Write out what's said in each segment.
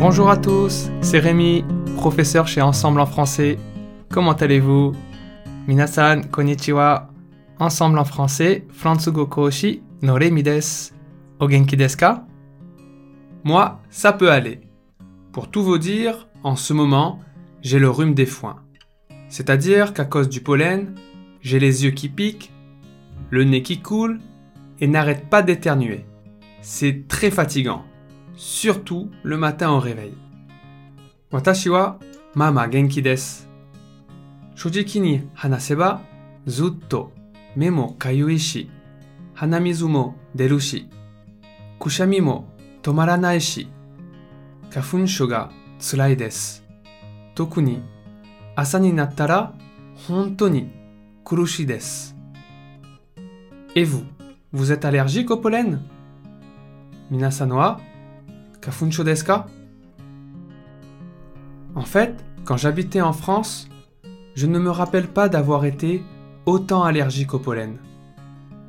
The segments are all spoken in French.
Bonjour à tous, c'est Rémi, professeur chez Ensemble en français. Comment allez-vous? Minasan, konnichiwa. Ensemble en français, Fransugo Koshi no Rémi desu. Ogenki desu ka? Moi, ça peut aller. Pour tout vous dire, en ce moment, j'ai le rhume des foins. C'est-à-dire qu'à cause du pollen, j'ai les yeux qui piquent, le nez qui coule et n'arrête pas d'éternuer. C'est très fatigant surtout le matin au réveil. Watashi wa mama genki desu. Shojiki ni hanaseba zutto me mo kayui shi, hanamizu mo deru shi, kushami mo tomaranai shi, kafunsho ga tsurai desu. Toku ni asa ni kurushi desu. Et vous, vous êtes allergique au pollen? Minasan wa Kafuncho deska En fait, quand j'habitais en France, je ne me rappelle pas d'avoir été autant allergique au pollen.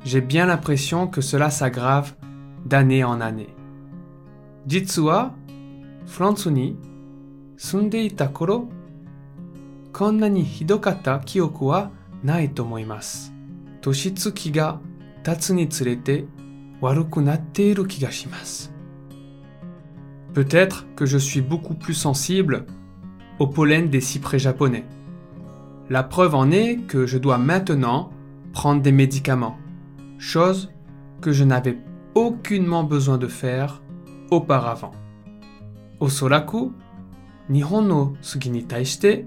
J'ai bien l'impression que cela s'aggrave d'année en année. Jitsu wa Furantsu ni sunde ita koro konna ni hidokata kyoku wa nai to omoimasu. Toshitsuki ga tatsu ni tsurete waruku natte iru kiga shimasu. Peut-être que je suis beaucoup plus sensible au pollen des cyprès japonais. La preuve en est que je dois maintenant prendre des médicaments, chose que je n'avais aucunement besoin de faire auparavant. Osoraku, Nihon no sugi ni taishite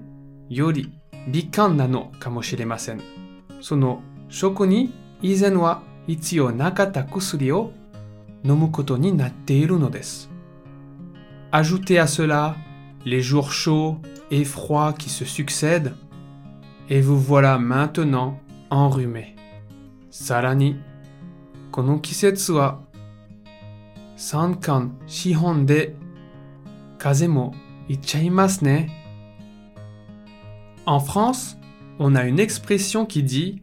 yori bikan. Sono shoko ni izen wa nakata kusuri o nomu koto ni natte iru no desu. Ajoutez à cela les jours chauds et froids qui se succèdent, et vous voilà maintenant enrhumé. Sarani. En France, on a une expression qui dit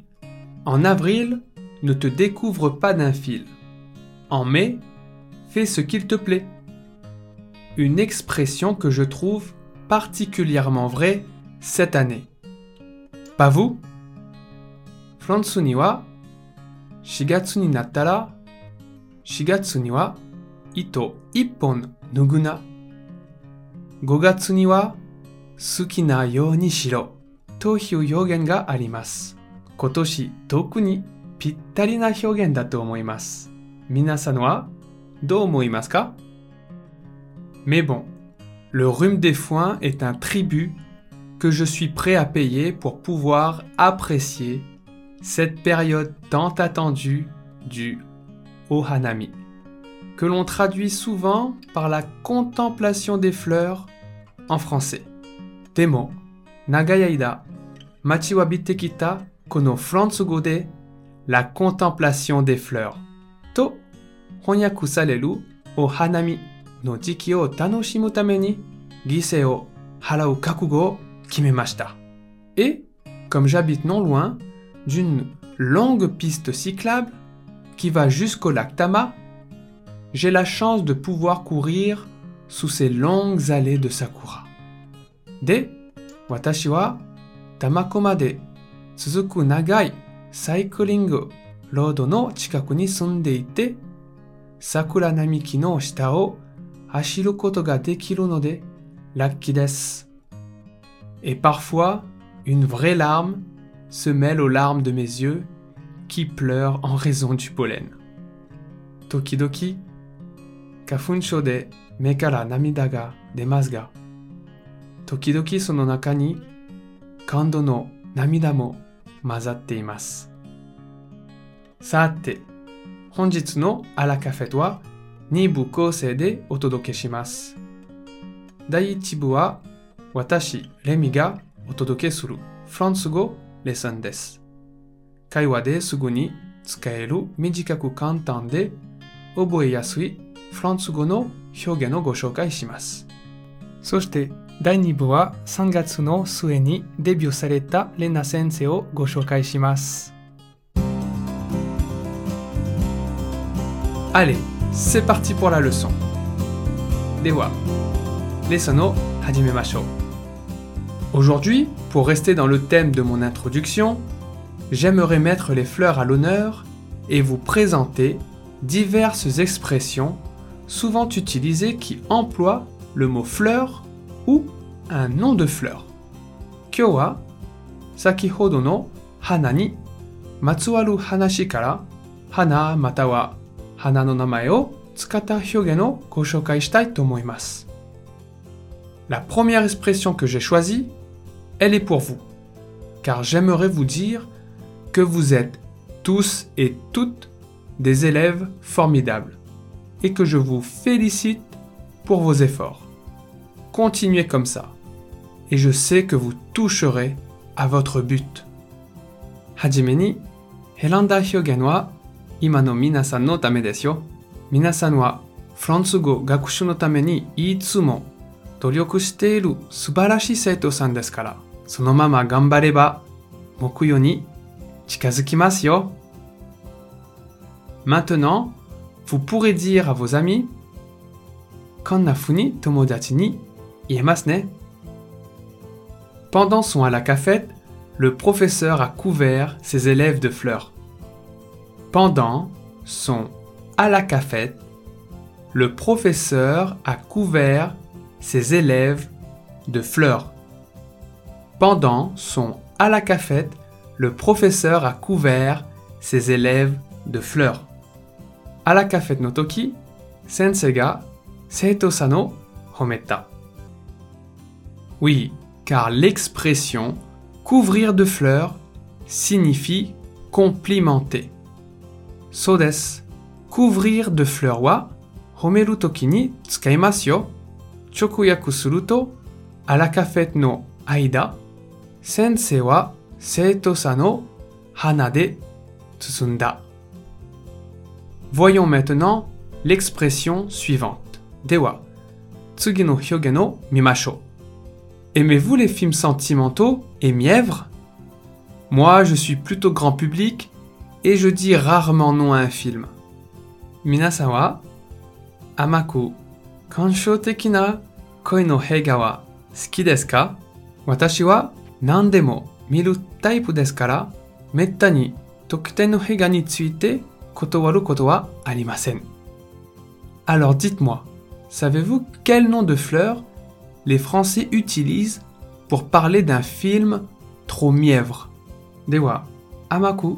En avril, ne te découvre pas d'un fil. En mai, fais ce qu'il te plaît une expression que je trouve particulièrement vraie cette année. Pas vous? Fransu ni wa ito ippon nuguna gogatsu ni wa suki na you ni hyogen ga. Kotoshi toku ni pittari na hyogen da to omoimasu. Minasan mais bon, le rhume des foins est un tribut que je suis prêt à payer pour pouvoir apprécier cette période tant attendue du Ohanami, que l'on traduit souvent par la contemplation des fleurs en français. Demo, Nagayaida, Machiwa Bitekita, Kono Fransugo de la contemplation des fleurs. To, Honyaku Salelu, Ohanami et, comme j'habite non loin d'une longue piste cyclable qui va jusqu'au lac Tama, j'ai la chance de pouvoir courir sous ces longues allées de sakura. De, watashi wa Tamako made tsuzuku nagai cycling road no chikaku ni sunde sakura namiki no shita Lucky desu. Et parfois, une vraie larme se mêle aux larmes de mes yeux qui pleurent en raison du pollen. Tokidoki, kafunsho de me kara namida ga demasu ga, tokidoki sono naka ni kando no namida mo mazatte imasu. さて、本日のアラカフェとは 2部構成でお届けします。第1部は私、レミがお届けするフランス語レッスンです。会話ですぐに使える短く簡単で覚えやすいフランス語の表現をご紹介します。そして第2部は3月の末にデビューされたレナ先生をご紹介します。Allez, c'est parti pour la leçon. Dewa. Lesson o hajimemashou. Aujourd'hui, pour rester dans le thème de mon introduction, j'aimerais mettre les fleurs à l'honneur et vous présenter diverses expressions souvent utilisées qui emploient le mot fleur ou un nom de fleur. Kyo wa sakihodo no hana ni matsuwaru hanashi kara hana mata wa hana no namae o tsukata hyogen o go shoukai shitai to omoimasu. La première expression que j'ai choisie, elle est pour vous, car j'aimerais vous dire que vous êtes tous et toutes des élèves formidables et que je vous félicite pour vos efforts. Continuez comme ça et je sais que vous toucherez à votre but. Hajime ni, heranda hyogen wa ima no minasan no tame desu yo. Minasan wa フランス語学習のためにいつも努力している素晴らしい生徒さんですから、そのまま頑張れば目標に近づきますよ。Maintenant, vous pourrez dire à vos amis こんな風に友達に言えますね。Pendant son à la cafette, le professeur a couvert ses élèves de fleurs. Pendant son à la cafette, le professeur a couvert ses élèves de fleurs. Pendant son à la cafette, le professeur a couvert ses élèves de fleurs. À la cafette no toki, sensei hometa. Oui, car l'expression couvrir de fleurs signifie complimenter. So desu. Couvrir de fleurs wa homeru toki ni tsukaimasu yo. 直訳すると、あらカフェの間、先生は生徒さんの花で包んだ。Voyons maintenant l'expression suivante. では、次の表現を見ましょう。Aimez-vous les films sentimentaux et mièvres Moi, je suis plutôt grand public et je dis rarement non à un film. Minasawa, amaku, kanshou tekina koi no heiga wa suki desu ka? Watashi wa nan miru taipu tsuite kotowaru. Alors dites-moi, savez-vous quel nom de fleur les Français utilisent pour parler d'un film trop mièvre? Dewa, amaku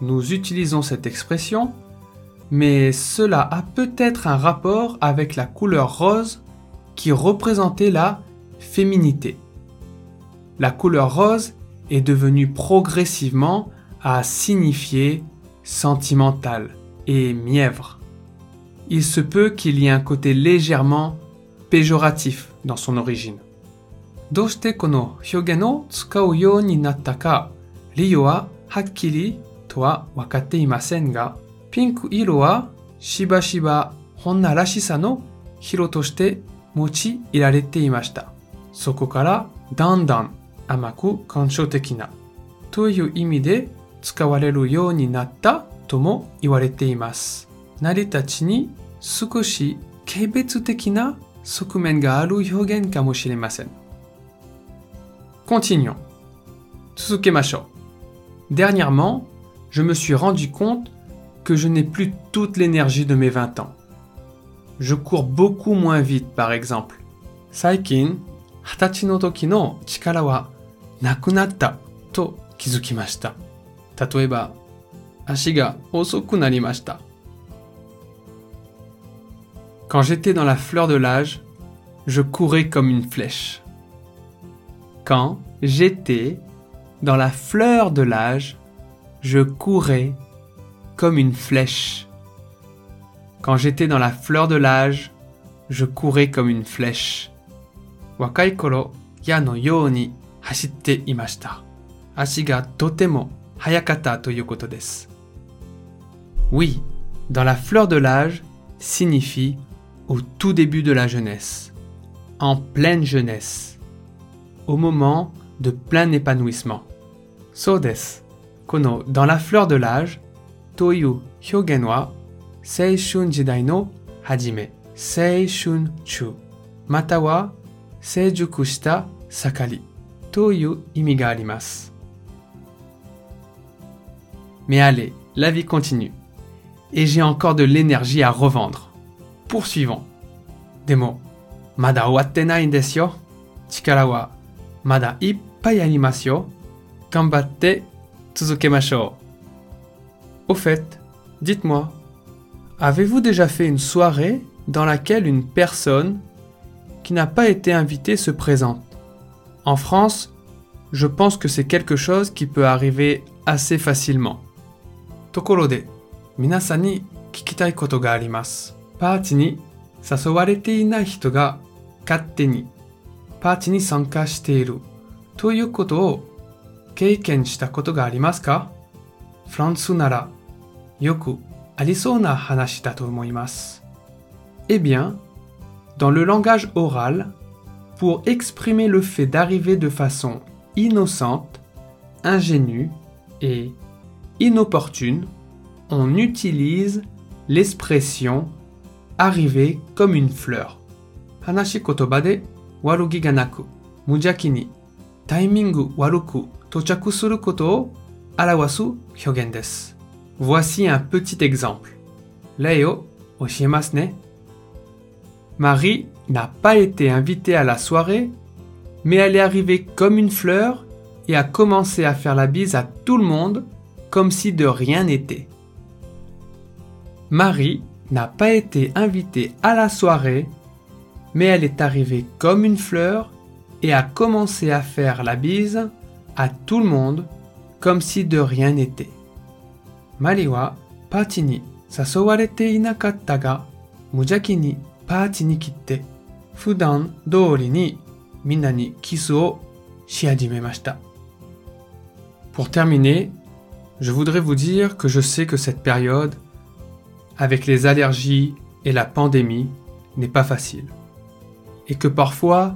nous utilisons cette expression, mais cela a peut-être un rapport avec la couleur rose qui représentait la féminité. La couleur rose est devenue progressivement à signifier sentimental et mièvre. Il se peut qu'il y ait un côté légèrement péjoratif dans son origine. どうしてこの表現を使うようになったか理由ははっきり とは分かっていませんがピンク色はしばしば女らしさの色として用いられていましたそこからだんだん甘く感傷的なという意味で使われるようになったとも言われています。成り立ちに少し軽蔑的な側面がある表現かもしれません。Continuons. 続けましょう。Dernièrement, je me suis rendu compte que je n'ai plus toute l'énergie de mes 20 ans. Je cours beaucoup moins vite, par exemple. Saikin, hatachi no toki no chikara wa to kizukimashita. Quand j'étais dans la fleur de l'âge, je courais comme une flèche. Quand j'étais dans la fleur de l'âge, je courais comme une flèche. Quand j'étais dans la fleur de l'âge, je courais comme une flèche. Wakai koro ya no yoni imashita. Ashi totemo hayakata desu. Oui, dans la fleur de l'âge signifie au tout début de la jeunesse, en pleine jeunesse, au moment de plein épanouissement. So desu kono dans la fleur de l'âge, toyu hyogen wa seishun jidai no hajime, seishun chu, mata wa seijuku shita sakari toyu imi ga. Mais allez, la vie continue. Et j'ai encore de l'énergie à revendre. Poursuivons. Demo, mada owatte nai mada ippai arimasu yo. よ。力はまだいっぱいありますよ。頑張って続けましょう。Au fait, dites-moi, avez-vous déjà fait une soirée dans laquelle une personne qui n'a pas été invitée se présente En France, je pense que c'est quelque chose qui peut arriver assez facilement. ところで、皆さんに聞きたいことがあります。パーティーに誘われていない人が勝手にパーティーに参加しているということを 経験したことがありますかフランスならよくありそうな話だと思います。Eh bien, dans le langage oral, pour exprimer le fait d'arriver de façon innocente, ingénue et inopportune, on utilise l'expression arriver comme une fleur. 話し言葉で悪気がなく、無邪気に タイミング悪く到着することを表す表現です。Voici un petit exemple. 例を教えますね。Marie n'a pas été invitée à la soirée, mais elle est arrivée comme une fleur et a commencé à faire la bise à tout le monde comme si de rien n'était. Marie n'a pas été invitée à la soirée, mais elle est arrivée comme une fleur et a commencé à faire la bise à tout le monde comme si de rien n'était. Party ni ga mujaki ni ni kitte fudan doori ni minna ni kisu o. Pour terminer, je voudrais vous dire que je sais que cette période, avec les allergies et la pandémie, n'est pas facile. Et que parfois,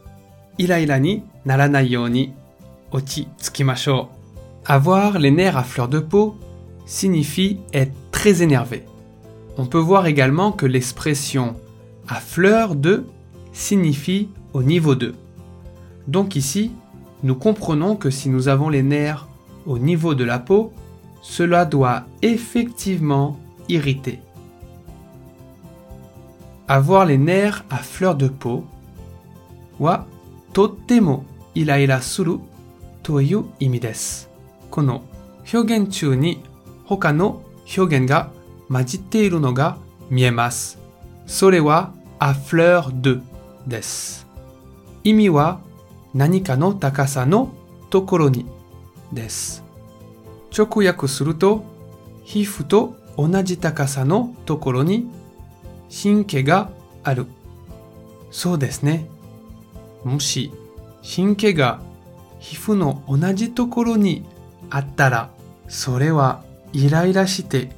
イライラにならないように落ち着きましょう。Avoir les nerfs à fleur de peau signifie être très énervé. On peut voir également que l'expression à fleur de signifie au niveau 2. Donc ici, nous comprenons que si nous avons les nerfs au niveau de la peau, cela doit effectivement irriter. Avoir les nerfs à fleur de peau wa totemo iraira suru という意味です。この表現中に他の表現が混じっているのが見えます。それは à fleur de です。意味は何かの高さのところにです。直訳すると、皮膚と同じ高さのところに神経がある。そうですね。もし神経が皮膚の同じところにあったら、それはイライラして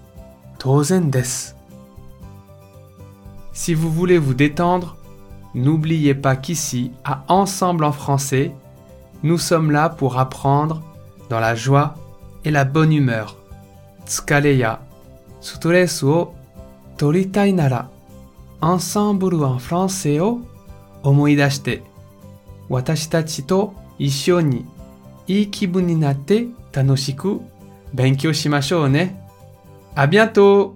当然です。Si vous voulez vous détendre, n'oubliez pas qu'ici, à Ensemble en français, nous sommes là pour apprendre dans la joie et la bonne humeur. Tsukare ya stress o toritai nara, Ensemble en français o omoidashite, watashi tachi to issho ni ii kibun ni natte tanoshiku benkyou shimashou ne. À bientôt!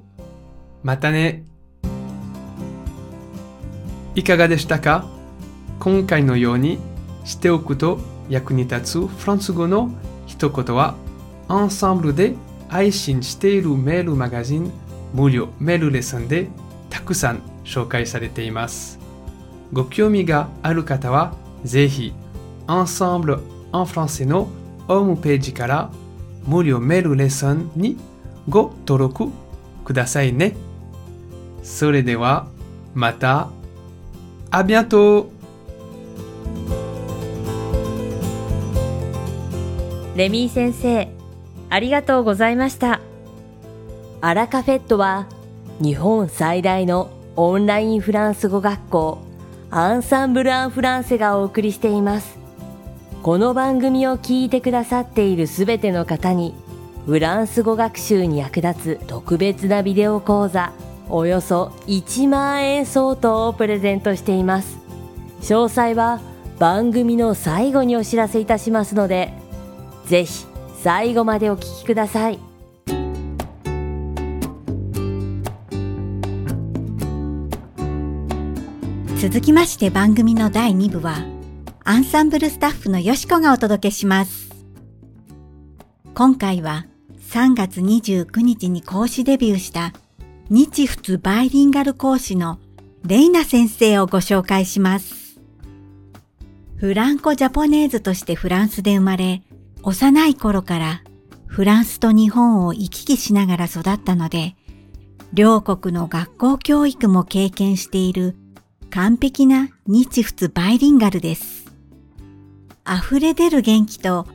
またねいかがでしたか？今回のようにしておくと役に立つフランス語の一言は、アンサンブルで配信しているメールマガジン無料メールレッスンでたくさん紹介されています。ご興味がある方は、ぜひ、アンサンブル・アン・フランセのホームページから無料メールレッスンにご登録くださいね。それでは、また、à bientôt! レミー先生、ありがとうございました。アラカフェットは日本最大のオンラインフランス語学校アンサンブル・アン・フランセがお送りしています。この番組を聞いてくださっているすべての方にフランス語学習に役立つ特別なビデオ講座およそ1万円相当をプレゼントしています。詳細は番組の最後にお知らせいたしますので、ぜひ最後までお聞きください。続きまして番組の第2部は、アンサンブルスタッフのよしこがお届けします。今回は3月29日に講師デビューした日仏バイリンガル講師のレイナ先生をご紹介します。フランコジャポネーズとしてフランスで生まれ、幼い頃からフランスと日本を行き来しながら育ったので、両国の学校教育も経験している完璧な日仏バイリンガルです。溢れ出る元気と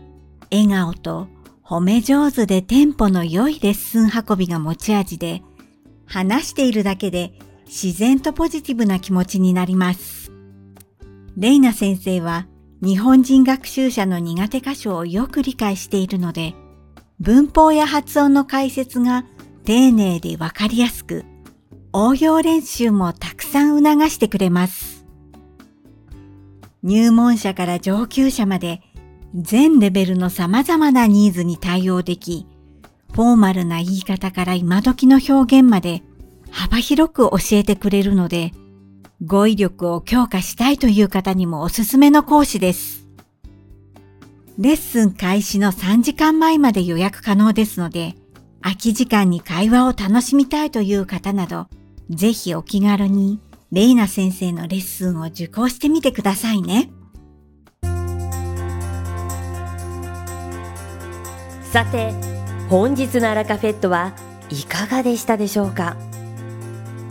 笑顔と褒め上手でテンポの良いレッスン運びが持ち味で、話しているだけで自然とポジティブな気持ちになります。レイナ先生は日本人学習者の苦手箇所をよく理解しているので、文法や発音の解説が丁寧でわかりやすく、応用練習もたくさん促してくれます。入門者から上級者まで全レベルの様々なニーズに対応でき、フォーマルな言い方から今時の表現まで幅広く教えてくれるので、語彙力を強化したいという方にもおすすめの講師です。レッスン開始の3時間前まで予約可能ですので、空き時間に会話を楽しみたいという方など、ぜひお気軽にレイナ先生のレッスンを受講してみてくださいね。さて、本日のアラカフェットはいかがでしたでしょうか？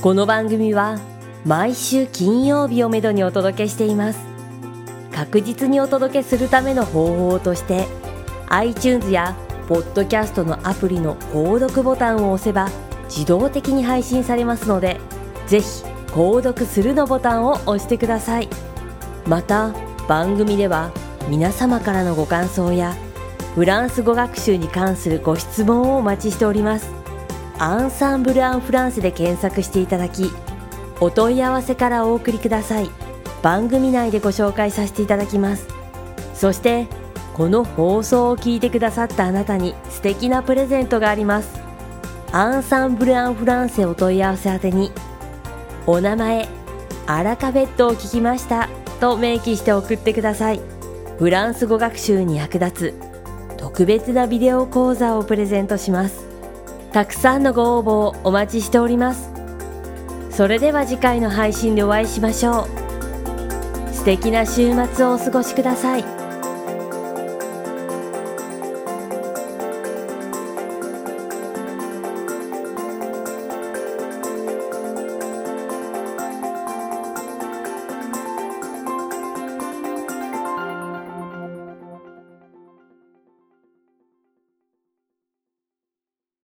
この番組は毎週金曜日をめどにお届けしています。確実にお届けするための方法として iTunes やポッドキャストのアプリの購読ボタンを押せば自動的に配信されますのでぜひ購読するのボタンを押してください。また番組では皆様からのご感想やフランス語学習に関するご質問をお待ちしております。アンサンブル・アン・フランスで検索していただきお問い合わせからお送りください。番組内でご紹介させていただきます。そしてこの放送を聞いてくださったあなたに素敵なプレゼントがあります。アンサンブル・アン・フランセお問い合わせ宛てにお名前アラカフェットを聞きましたと明記して送ってください。フランス語学習に役立つ特別なビデオ講座をプレゼントします。たくさんのご応募をお待ちしております。それでは次回の配信でお会いしましょう。素敵な週末をお過ごしください。